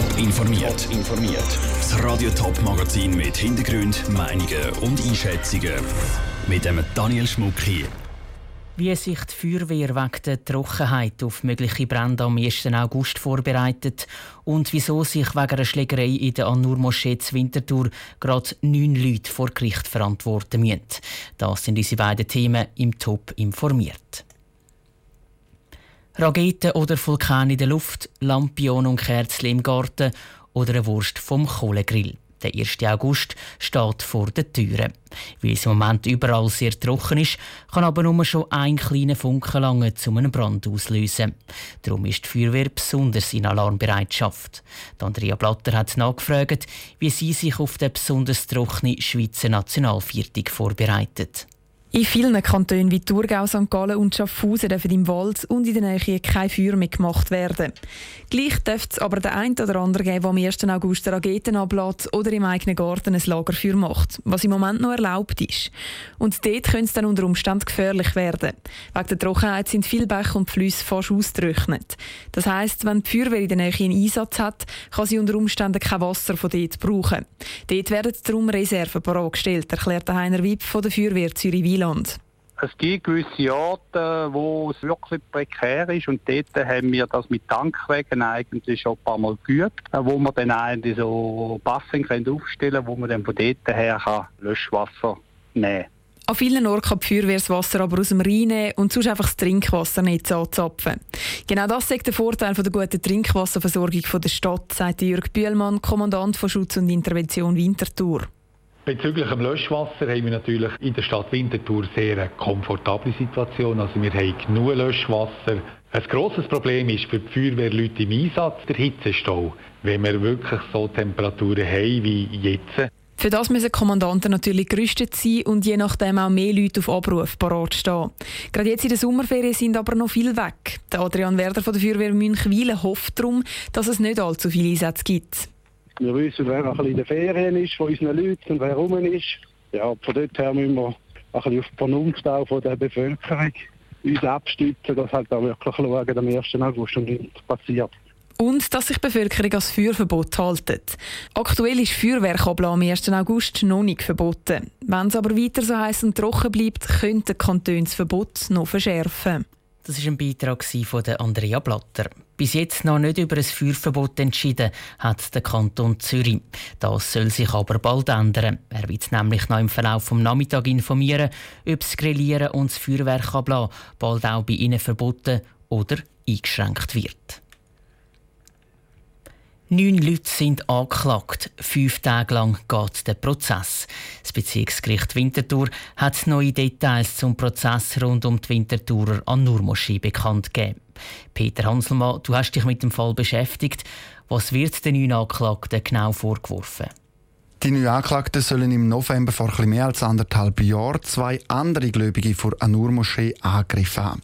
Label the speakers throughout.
Speaker 1: Top informiert. informiert. Das Radio Top Magazin mit Hintergrund, Meinungen und Einschätzungen mit dem Daniel Schmuck hier.
Speaker 2: Wie sich die Feuerwehr wegen der Trockenheit auf mögliche Brände am 1. August vorbereitet und wieso sich wegen einer Schlägerei in der An-Nur-Moschee zu Winterthur gerade neun Leute vor Gericht verantworten müssen. Das sind unsere beiden Themen im Top informiert. Raketen oder Vulkane in der Luft, Lampion und Kerzen im Garten oder eine Wurst vom Kohlegrill. Der 1. August steht vor den Türen. Weil es im Moment überall sehr trocken ist, kann aber nur schon ein kleiner Funken lange zu einem Brand auslösen. Darum ist die Feuerwehr besonders in Alarmbereitschaft. Andrea Blatter hat nachgefragt, wie sie sich auf den besonders trockenen Schweizer Nationalviertig vorbereitet.
Speaker 3: In vielen Kantonen wie Thurgau, St. Gallen und Schaffhausen dürfen im Wald und in der Nähe kein Feuer mehr gemacht werden. Gleich dürfte es aber den einen oder anderen geben, der am 1. August Raketen ablässt oder im eigenen Garten ein Lagerfeuer macht, was im Moment noch erlaubt ist. Und dort könnte es dann unter Umständen gefährlich werden. Wegen der Trockenheit sind viele Bäche und Flüsse fast ausgetrocknet. Das heisst, wenn die Feuerwehr in der Nähe einen Einsatz hat, kann sie unter Umständen kein Wasser von dort brauchen. Dort werden darum Reserven bereitgestellt, erklärt Heiner Wipp von der Feuerwehr Zürich Neuland.
Speaker 4: Es gibt gewisse Orte, wo es wirklich prekär ist und dort haben wir das mit Tankwegen eigentlich schon ein paar Mal geübt, wo man dann eigentlich so Bassen aufstellen können, wo man dann von dort her kann Löschwasser nehmen kann.
Speaker 3: An vielen Orten kann die Feuerwehr das Wasser aber aus dem Rhein nehmen und sonst einfach das Trinkwasser nicht anzapfen. Genau das ist der Vorteil von der guten Trinkwasserversorgung der Stadt, sagt Jörg Bühlmann, Kommandant von Schutz und Intervention Winterthur.
Speaker 5: Bezüglich dem Löschwasser haben wir natürlich in der Stadt Winterthur sehr eine komfortable Situation. Also wir haben genug Löschwasser. Ein grosses Problem ist für die Feuerwehrleute im Einsatz der Hitzestau. Wenn wir wirklich so Temperaturen haben wie jetzt.
Speaker 3: Für das müssen Kommandanten natürlich gerüstet sein und je nachdem auch mehr Leute auf Abruf parat stehen. Gerade jetzt in der Sommerferien sind aber noch viel weg. Der Adrian Werder von der Feuerwehr Münchwilen hofft darum, dass es nicht allzu viele Einsätze gibt.
Speaker 6: Wir wissen, wer ein bisschen in den Ferien ist von unseren Leuten und wer rum ist. Ja, von dort her müssen wir ein bisschen auf die Vernunft auch von der Bevölkerung uns abstützen, dass halt auch wirklich schauen, am 1. August und nichts passiert.
Speaker 3: Und dass sich die Bevölkerung als Feuerverbot haltet. Aktuell ist Feuerwerk am 1. August noch nicht verboten. Wenn es aber weiter so heiß und trocken bleibt, könnte der Kanton das Verbot noch verschärfen.
Speaker 2: Das war ein Beitrag von Andrea Blatter. Bis jetzt noch nicht über ein Feuerverbot entschieden hat der Kanton Zürich. Das soll sich aber bald ändern. Er wird nämlich noch im Verlauf des Nachmittags informieren, ob das Grillieren und das Feuerwerk bald auch bei ihnen verboten oder eingeschränkt wird. Neun Leute sind angeklagt. Fünf Tage lang geht der Prozess. Das Bezirksgericht Winterthur hat neue Details zum Prozess rund um die Winterthurer An-Nur-Moschee bekannt gegeben. Peter Hanselmann, du hast dich mit dem Fall beschäftigt. Was wird den neuen Anklagten genau vorgeworfen?
Speaker 7: Die neuen Anklagten sollen im November vor etwas mehr als anderthalb Jahren zwei andere Gläubige vor Anur-Moschee angegriffen haben.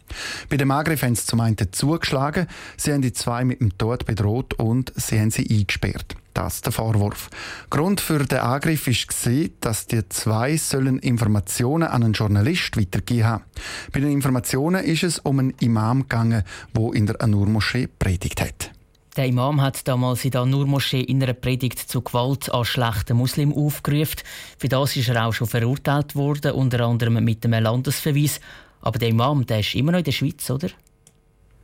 Speaker 7: Bei dem Angriff haben sie zum einen zugeschlagen, sie haben die zwei mit dem Tod bedroht und sie haben sie eingesperrt. Das ist der Vorwurf. Grund für den Angriff war, dass die zwei sollen Informationen an einen Journalist weitergegeben haben. Bei den Informationen ist es um einen Imam gegangen, der in der Anur-Moschee predigt hat.
Speaker 2: Der Imam hat damals in der Nur-Moschee in einer Predigt zu Gewalt an schlechten Muslimen aufgerufen. Für das ist er auch schon verurteilt worden, unter anderem mit einem Landesverweis. Aber der Imam, der ist immer noch in der Schweiz, oder?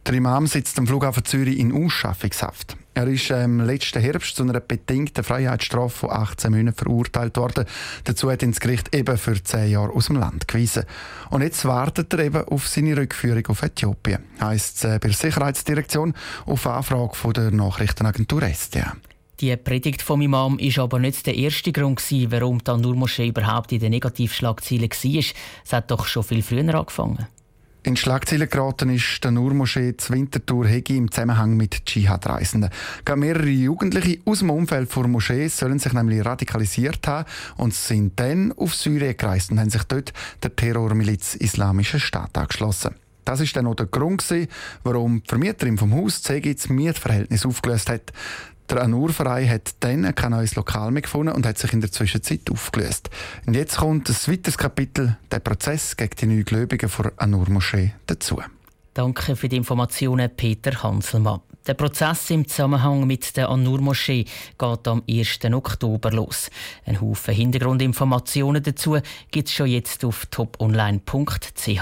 Speaker 7: Der Imam sitzt am Flughafen Zürich in Ausschaffungshaft. Er ist im ähm, letzten Herbst zu einer bedingten Freiheitsstrafe von 18 Monaten verurteilt worden. Dazu hat ihn das Gericht eben für 10 Jahre aus dem Land gewiesen. Und jetzt wartet er eben auf seine Rückführung auf Äthiopien. Heißt es äh, bei der Sicherheitsdirektion auf Anfrage von der Nachrichtenagentur SDA.
Speaker 2: Die Predigt vom Imam war aber nicht der erste Grund, warum die Nur-Moschee überhaupt in den Negativschlagzeilen war. Es hat doch schon viel früher angefangen.
Speaker 7: In Schlagzeilen geraten ist der Nur-Moschee zu Winterthur Hegi im Zusammenhang mit Dschihad-Reisenden. Mehrere Jugendliche aus dem Umfeld der Moschee sollen sich nämlich radikalisiert haben und sind dann auf Syrien gereist und haben sich dort der Terrormiliz Islamischer Staat angeschlossen. Das ist dann auch der Grund, warum die Vermieterin vom Haus das Mietverhältnis aufgelöst hat. Der Anur-Verein hat dann kein neues Lokal mehr gefunden und hat sich in der Zwischenzeit aufgelöst. Und jetzt kommt ein weiteres Kapitel, der Prozess gegen die neuen Gläubigen von Anur-Moschee dazu.
Speaker 2: Danke für die Informationen, Peter Hanselmann. Der Prozess im Zusammenhang mit der An-Nur-Moschee geht am 1. Oktober los. Ein Haufen Hintergrundinformationen dazu gibt es schon jetzt auf toponline.ch.